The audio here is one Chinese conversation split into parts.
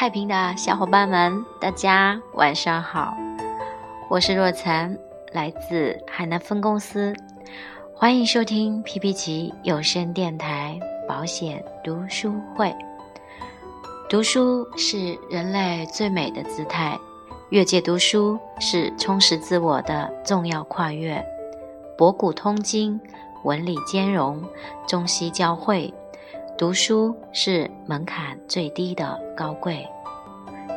太平的小伙伴们，大家晚上好，我是若晨，来自海南分公司，欢迎收听皮皮奇有声电台保险读书会。读书是人类最美的姿态，越界读书是充实自我的重要跨越。博古通今，文理兼容，中西交汇。读书是门槛最低的高贵。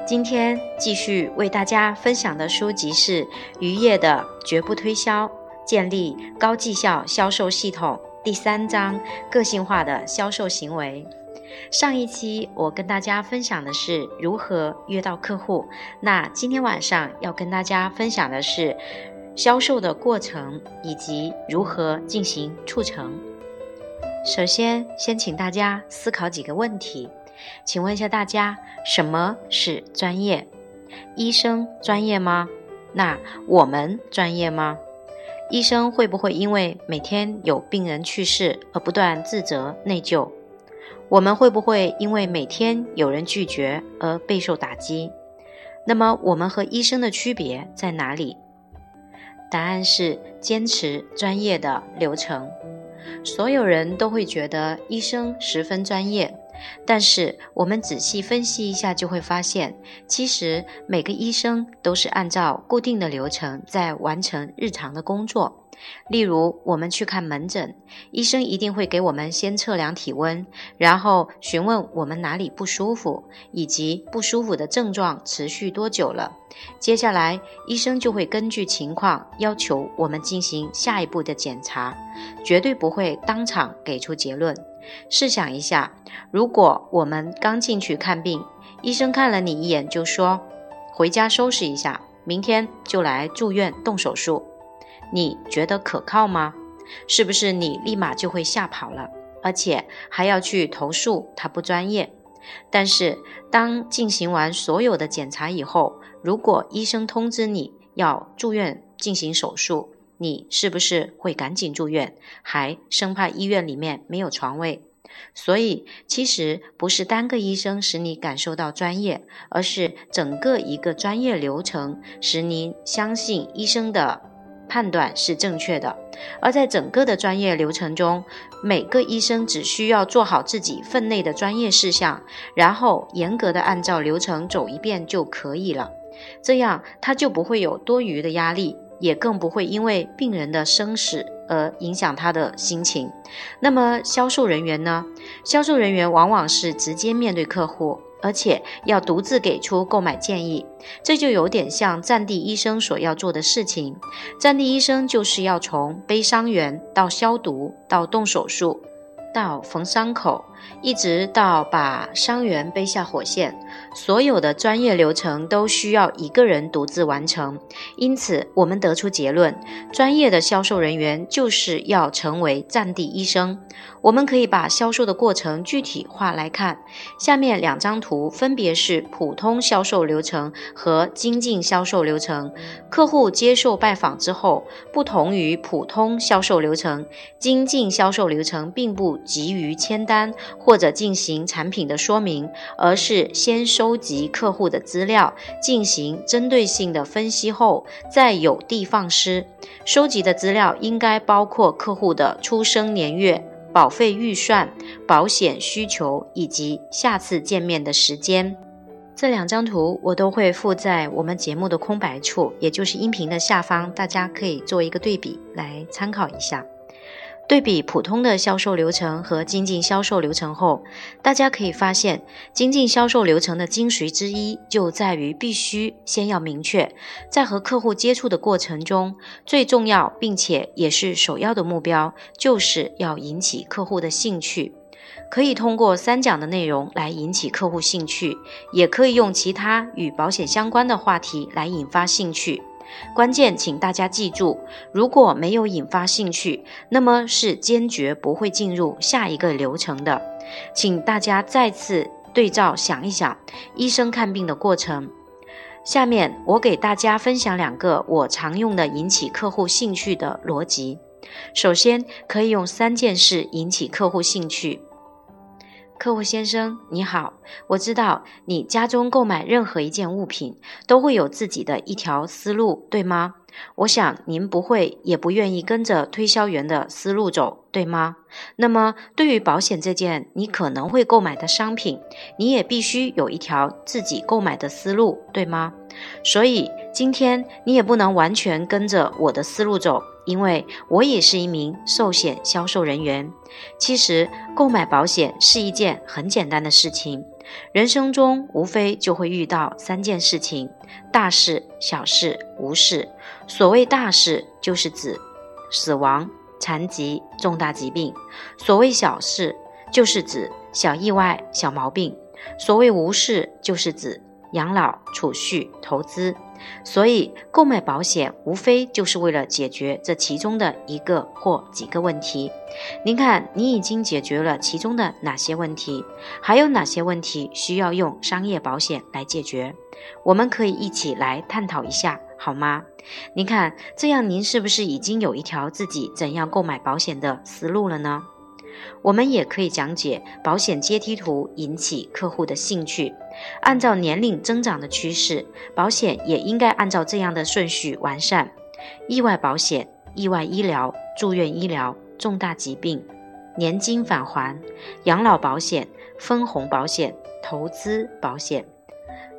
今天继续为大家分享的书籍是渔业的绝不推销，建立高绩效销售系统第三章个性化的销售行为。上一期我跟大家分享的是如何约到客户，那今天晚上要跟大家分享的是销售的过程以及如何进行促成。首先，先请大家思考几个问题。请问一下大家，什么是专业？医生专业吗？那我们专业吗？医生会不会因为每天有病人去世而不断自责内疚？我们会不会因为每天有人拒绝而备受打击？那么，我们和医生的区别在哪里？答案是坚持专业的流程。所有人都会觉得医生十分专业，但是我们仔细分析一下，就会发现，其实每个医生都是按照固定的流程在完成日常的工作。例如，我们去看门诊，医生一定会给我们先测量体温，然后询问我们哪里不舒服，以及不舒服的症状持续多久了。接下来，医生就会根据情况要求我们进行下一步的检查，绝对不会当场给出结论。试想一下，如果我们刚进去看病，医生看了你一眼就说：“回家收拾一下，明天就来住院动手术。”你觉得可靠吗？是不是你立马就会吓跑了，而且还要去投诉他不专业？但是当进行完所有的检查以后，如果医生通知你要住院进行手术，你是不是会赶紧住院，还生怕医院里面没有床位？所以其实不是单个医生使你感受到专业，而是整个一个专业流程使您相信医生的。判断是正确的，而在整个的专业流程中，每个医生只需要做好自己分内的专业事项，然后严格的按照流程走一遍就可以了。这样他就不会有多余的压力，也更不会因为病人的生死而影响他的心情。那么销售人员呢？销售人员往往是直接面对客户。而且要独自给出购买建议，这就有点像战地医生所要做的事情。战地医生就是要从背伤员到消毒，到动手术，到缝伤口。一直到把伤员背下火线，所有的专业流程都需要一个人独自完成。因此，我们得出结论：专业的销售人员就是要成为战地医生。我们可以把销售的过程具体化来看，下面两张图分别是普通销售流程和精进销售流程。客户接受拜访之后，不同于普通销售流程，精进销售流程并不急于签单。或者进行产品的说明，而是先收集客户的资料，进行针对性的分析后，再有的放矢。收集的资料应该包括客户的出生年月、保费预算、保险需求以及下次见面的时间。这两张图我都会附在我们节目的空白处，也就是音频的下方，大家可以做一个对比来参考一下。对比普通的销售流程和精进销售流程后，大家可以发现，精进销售流程的精髓之一就在于必须先要明确，在和客户接触的过程中，最重要并且也是首要的目标，就是要引起客户的兴趣。可以通过三讲的内容来引起客户兴趣，也可以用其他与保险相关的话题来引发兴趣。关键，请大家记住，如果没有引发兴趣，那么是坚决不会进入下一个流程的。请大家再次对照想一想医生看病的过程。下面我给大家分享两个我常用的引起客户兴趣的逻辑。首先，可以用三件事引起客户兴趣。客户先生，你好，我知道你家中购买任何一件物品都会有自己的一条思路，对吗？我想您不会也不愿意跟着推销员的思路走，对吗？那么对于保险这件你可能会购买的商品，你也必须有一条自己购买的思路，对吗？所以今天你也不能完全跟着我的思路走，因为我也是一名寿险销售人员。其实购买保险是一件很简单的事情。人生中无非就会遇到三件事情：大事、小事、无事。所谓大事，就是指死亡、残疾、重大疾病；所谓小事，就是指小意外、小毛病；所谓无事，就是指养老、储蓄、投资。所以，购买保险无非就是为了解决这其中的一个或几个问题。您看，你已经解决了其中的哪些问题？还有哪些问题需要用商业保险来解决？我们可以一起来探讨一下，好吗？您看，这样您是不是已经有一条自己怎样购买保险的思路了呢？我们也可以讲解保险阶梯图，引起客户的兴趣。按照年龄增长的趋势，保险也应该按照这样的顺序完善：意外保险、意外医疗、住院医疗、重大疾病、年金返还、养老保险、分红保险、投资保险。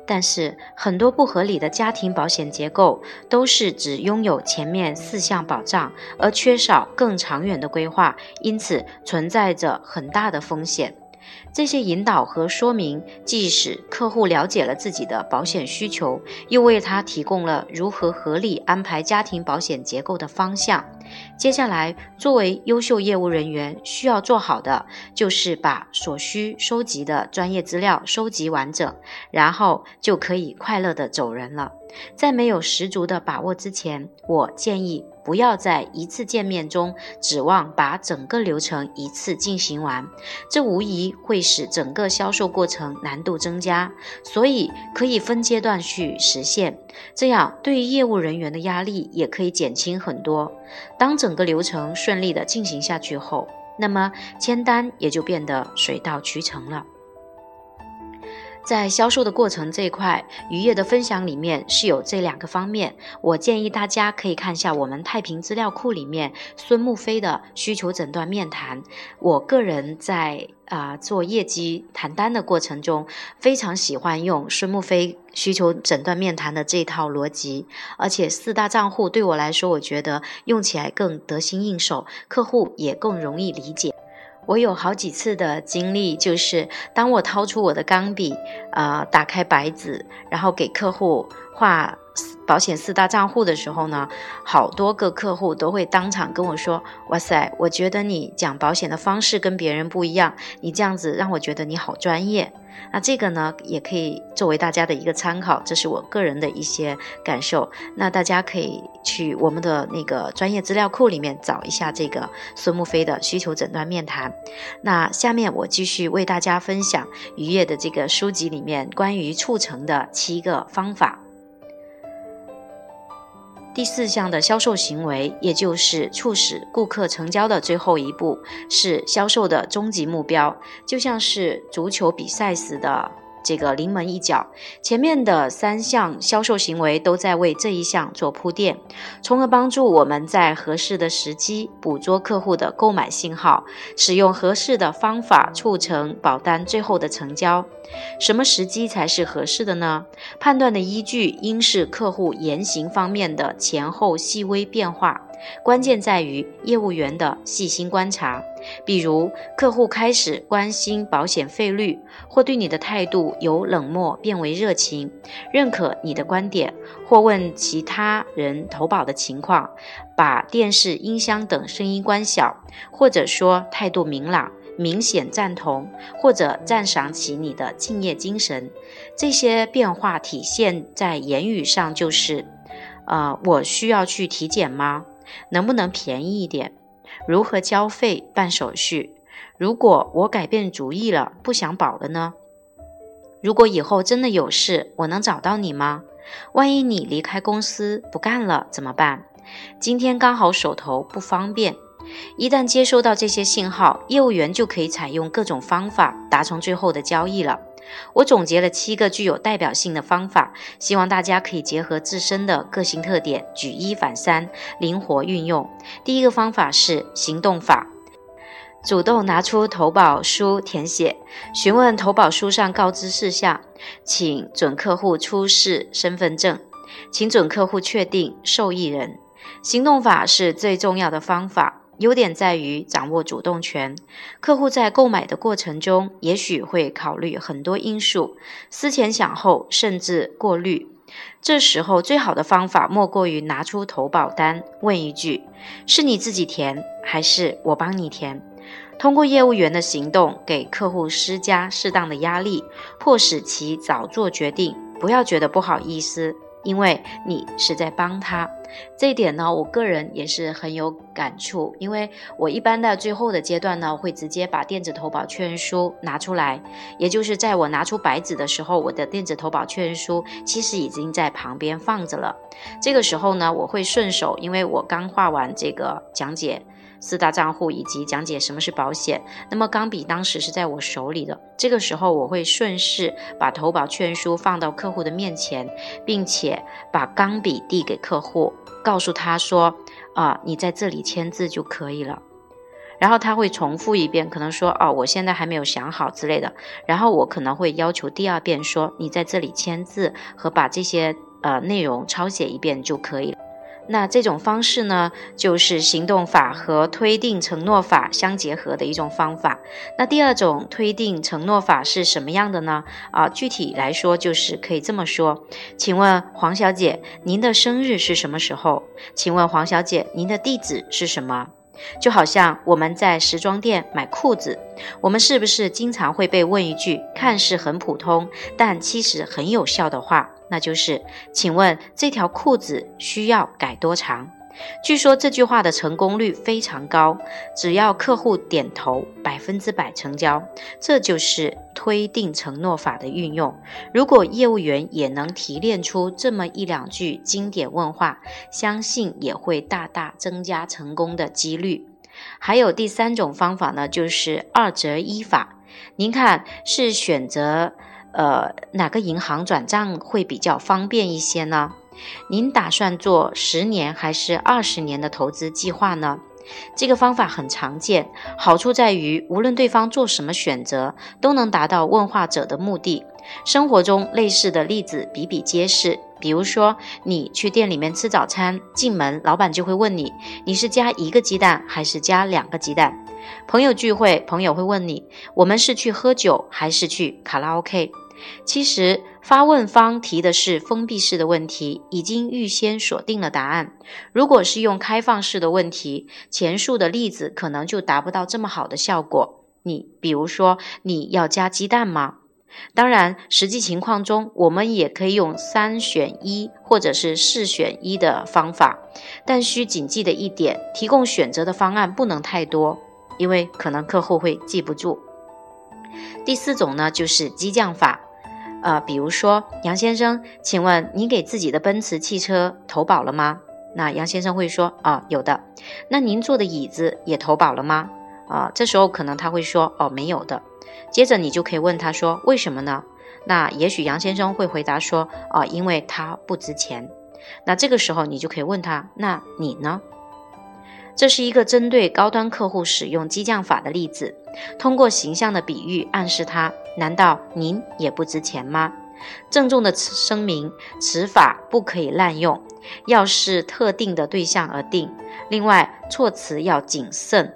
但是，很多不合理的家庭保险结构都是只拥有前面四项保障，而缺少更长远的规划，因此存在着很大的风险。这些引导和说明，既使客户了解了自己的保险需求，又为他提供了如何合理安排家庭保险结构的方向。接下来，作为优秀业务人员，需要做好的就是把所需收集的专业资料收集完整，然后就可以快乐的走人了。在没有十足的把握之前，我建议不要在一次见面中指望把整个流程一次进行完，这无疑会使整个销售过程难度增加。所以可以分阶段去实现，这样对于业务人员的压力也可以减轻很多。当整个流程顺利的进行下去后，那么签单也就变得水到渠成了。在销售的过程这一块，渔业的分享里面是有这两个方面。我建议大家可以看一下我们太平资料库里面孙木飞的需求诊断面谈。我个人在啊做业绩谈单的过程中，非常喜欢用孙木飞需求诊断面谈的这套逻辑，而且四大账户对我来说，我觉得用起来更得心应手，客户也更容易理解。我有好几次的经历，就是当我掏出我的钢笔，呃，打开白纸，然后给客户画保险四大账户的时候呢，好多个客户都会当场跟我说：“哇塞，我觉得你讲保险的方式跟别人不一样，你这样子让我觉得你好专业。”那这个呢，也可以作为大家的一个参考，这是我个人的一些感受。那大家可以去我们的那个专业资料库里面找一下这个孙木飞的需求诊断面谈。那下面我继续为大家分享渔业的这个书籍里面关于促成的七个方法。第四项的销售行为，也就是促使顾客成交的最后一步，是销售的终极目标，就像是足球比赛时的。这个临门一脚，前面的三项销售行为都在为这一项做铺垫，从而帮助我们在合适的时机捕捉客户的购买信号，使用合适的方法促成保单最后的成交。什么时机才是合适的呢？判断的依据应是客户言行方面的前后细微变化。关键在于业务员的细心观察，比如客户开始关心保险费率，或对你的态度由冷漠变为热情，认可你的观点，或问其他人投保的情况，把电视、音箱等声音关小，或者说态度明朗、明显赞同，或者赞赏起你的敬业精神。这些变化体现在言语上，就是，呃，我需要去体检吗？能不能便宜一点？如何交费办手续？如果我改变主意了，不想保了呢？如果以后真的有事，我能找到你吗？万一你离开公司不干了怎么办？今天刚好手头不方便，一旦接收到这些信号，业务员就可以采用各种方法达成最后的交易了。我总结了七个具有代表性的方法，希望大家可以结合自身的个性特点，举一反三，灵活运用。第一个方法是行动法，主动拿出投保书填写，询问投保书上告知事项，请准客户出示身份证，请准客户确定受益人。行动法是最重要的方法。优点在于掌握主动权，客户在购买的过程中，也许会考虑很多因素，思前想后，甚至过滤。这时候最好的方法莫过于拿出投保单，问一句：“是你自己填，还是我帮你填？”通过业务员的行动，给客户施加适当的压力，迫使其早做决定，不要觉得不好意思。因为你是在帮他，这一点呢，我个人也是很有感触。因为我一般的最后的阶段呢，会直接把电子投保确认书拿出来，也就是在我拿出白纸的时候，我的电子投保确认书其实已经在旁边放着了。这个时候呢，我会顺手，因为我刚画完这个讲解。四大账户以及讲解什么是保险。那么钢笔当时是在我手里的，这个时候我会顺势把投保确认书放到客户的面前，并且把钢笔递给客户，告诉他说：“啊，你在这里签字就可以了。”然后他会重复一遍，可能说：“哦，我现在还没有想好之类的。”然后我可能会要求第二遍说：“你在这里签字和把这些呃内容抄写一遍就可以了。”那这种方式呢，就是行动法和推定承诺法相结合的一种方法。那第二种推定承诺法是什么样的呢？啊，具体来说就是可以这么说：请问黄小姐，您的生日是什么时候？请问黄小姐，您的地址是什么？就好像我们在时装店买裤子，我们是不是经常会被问一句看似很普通，但其实很有效的话？那就是，请问这条裤子需要改多长？据说这句话的成功率非常高，只要客户点头，百分之百成交。这就是推定承诺法的运用。如果业务员也能提炼出这么一两句经典问话，相信也会大大增加成功的几率。还有第三种方法呢，就是二择一法。您看，是选择。呃，哪个银行转账会比较方便一些呢？您打算做十年还是二十年的投资计划呢？这个方法很常见，好处在于无论对方做什么选择，都能达到问话者的目的。生活中类似的例子比比皆是，比如说你去店里面吃早餐，进门老板就会问你，你是加一个鸡蛋还是加两个鸡蛋？朋友聚会，朋友会问你，我们是去喝酒还是去卡拉 OK？其实发问方提的是封闭式的问题，已经预先锁定了答案。如果是用开放式的问题，前述的例子可能就达不到这么好的效果。你比如说，你要加鸡蛋吗？当然，实际情况中，我们也可以用三选一或者是四选一的方法，但需谨记的一点，提供选择的方案不能太多，因为可能客户会记不住。第四种呢，就是激将法。呃，比如说杨先生，请问您给自己的奔驰汽车投保了吗？那杨先生会说啊，有的。那您坐的椅子也投保了吗？啊，这时候可能他会说哦，没有的。接着你就可以问他说为什么呢？那也许杨先生会回答说啊，因为它不值钱。那这个时候你就可以问他，那你呢？这是一个针对高端客户使用激将法的例子，通过形象的比喻暗示他：难道您也不值钱吗？郑重的声明：此法不可以滥用，要视特定的对象而定。另外，措辞要谨慎，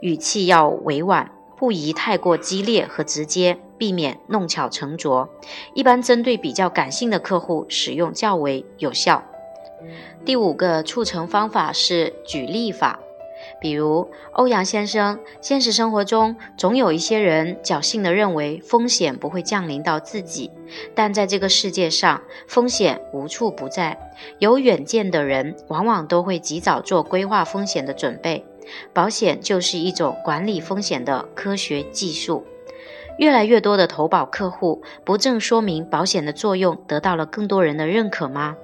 语气要委婉，不宜太过激烈和直接，避免弄巧成拙。一般针对比较感性的客户使用较为有效。第五个促成方法是举例法，比如欧阳先生，现实生活中总有一些人侥幸地认为风险不会降临到自己，但在这个世界上，风险无处不在。有远见的人往往都会及早做规划风险的准备，保险就是一种管理风险的科学技术。越来越多的投保客户，不正说明保险的作用得到了更多人的认可吗？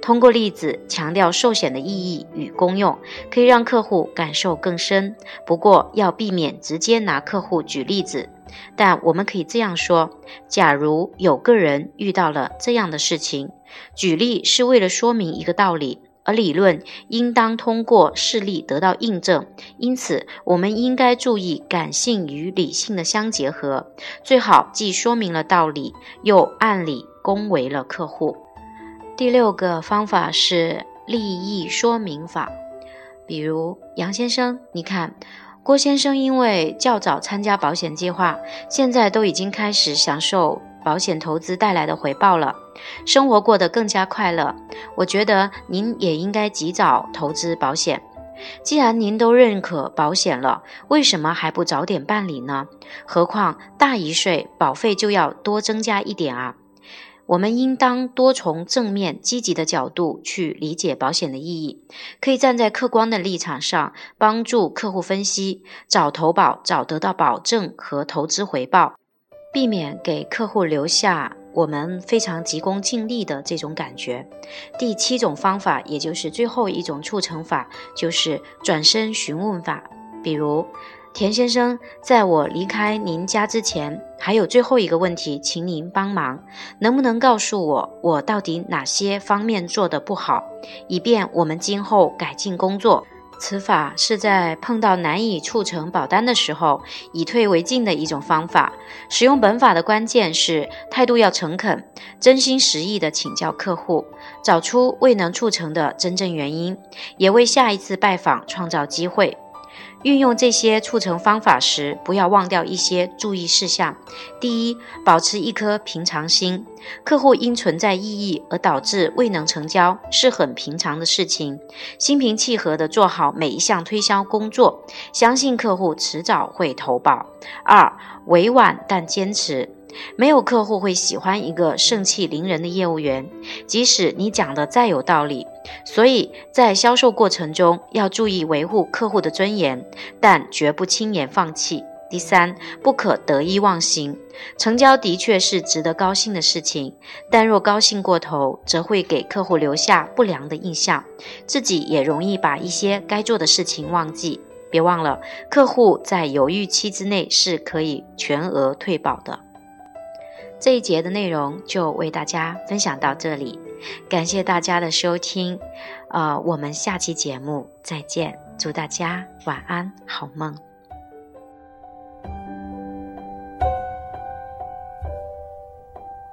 通过例子强调寿险的意义与功用，可以让客户感受更深。不过要避免直接拿客户举例子，但我们可以这样说：假如有个人遇到了这样的事情，举例是为了说明一个道理。而理论应当通过事例得到印证，因此我们应该注意感性与理性的相结合，最好既说明了道理，又按理恭维了客户。第六个方法是利益说明法，比如杨先生，你看，郭先生因为较早参加保险计划，现在都已经开始享受保险投资带来的回报了。生活过得更加快乐，我觉得您也应该及早投资保险。既然您都认可保险了，为什么还不早点办理呢？何况大一岁保费就要多增加一点啊！我们应当多从正面积极的角度去理解保险的意义，可以站在客观的立场上帮助客户分析，早投保早得到保证和投资回报，避免给客户留下。我们非常急功近利的这种感觉。第七种方法，也就是最后一种促成法，就是转身询问法。比如，田先生，在我离开您家之前，还有最后一个问题，请您帮忙，能不能告诉我，我到底哪些方面做得不好，以便我们今后改进工作。此法是在碰到难以促成保单的时候，以退为进的一种方法。使用本法的关键是态度要诚恳，真心实意地请教客户，找出未能促成的真正原因，也为下一次拜访创造机会。运用这些促成方法时，不要忘掉一些注意事项。第一，保持一颗平常心。客户因存在异议而导致未能成交，是很平常的事情。心平气和地做好每一项推销工作，相信客户迟早会投保。二，委婉但坚持。没有客户会喜欢一个盛气凌人的业务员，即使你讲的再有道理。所以在销售过程中要注意维护客户的尊严，但绝不轻言放弃。第三，不可得意忘形。成交的确是值得高兴的事情，但若高兴过头，则会给客户留下不良的印象，自己也容易把一些该做的事情忘记。别忘了，客户在犹豫期之内是可以全额退保的。这一节的内容就为大家分享到这里，感谢大家的收听，呃，我们下期节目再见，祝大家晚安，好梦。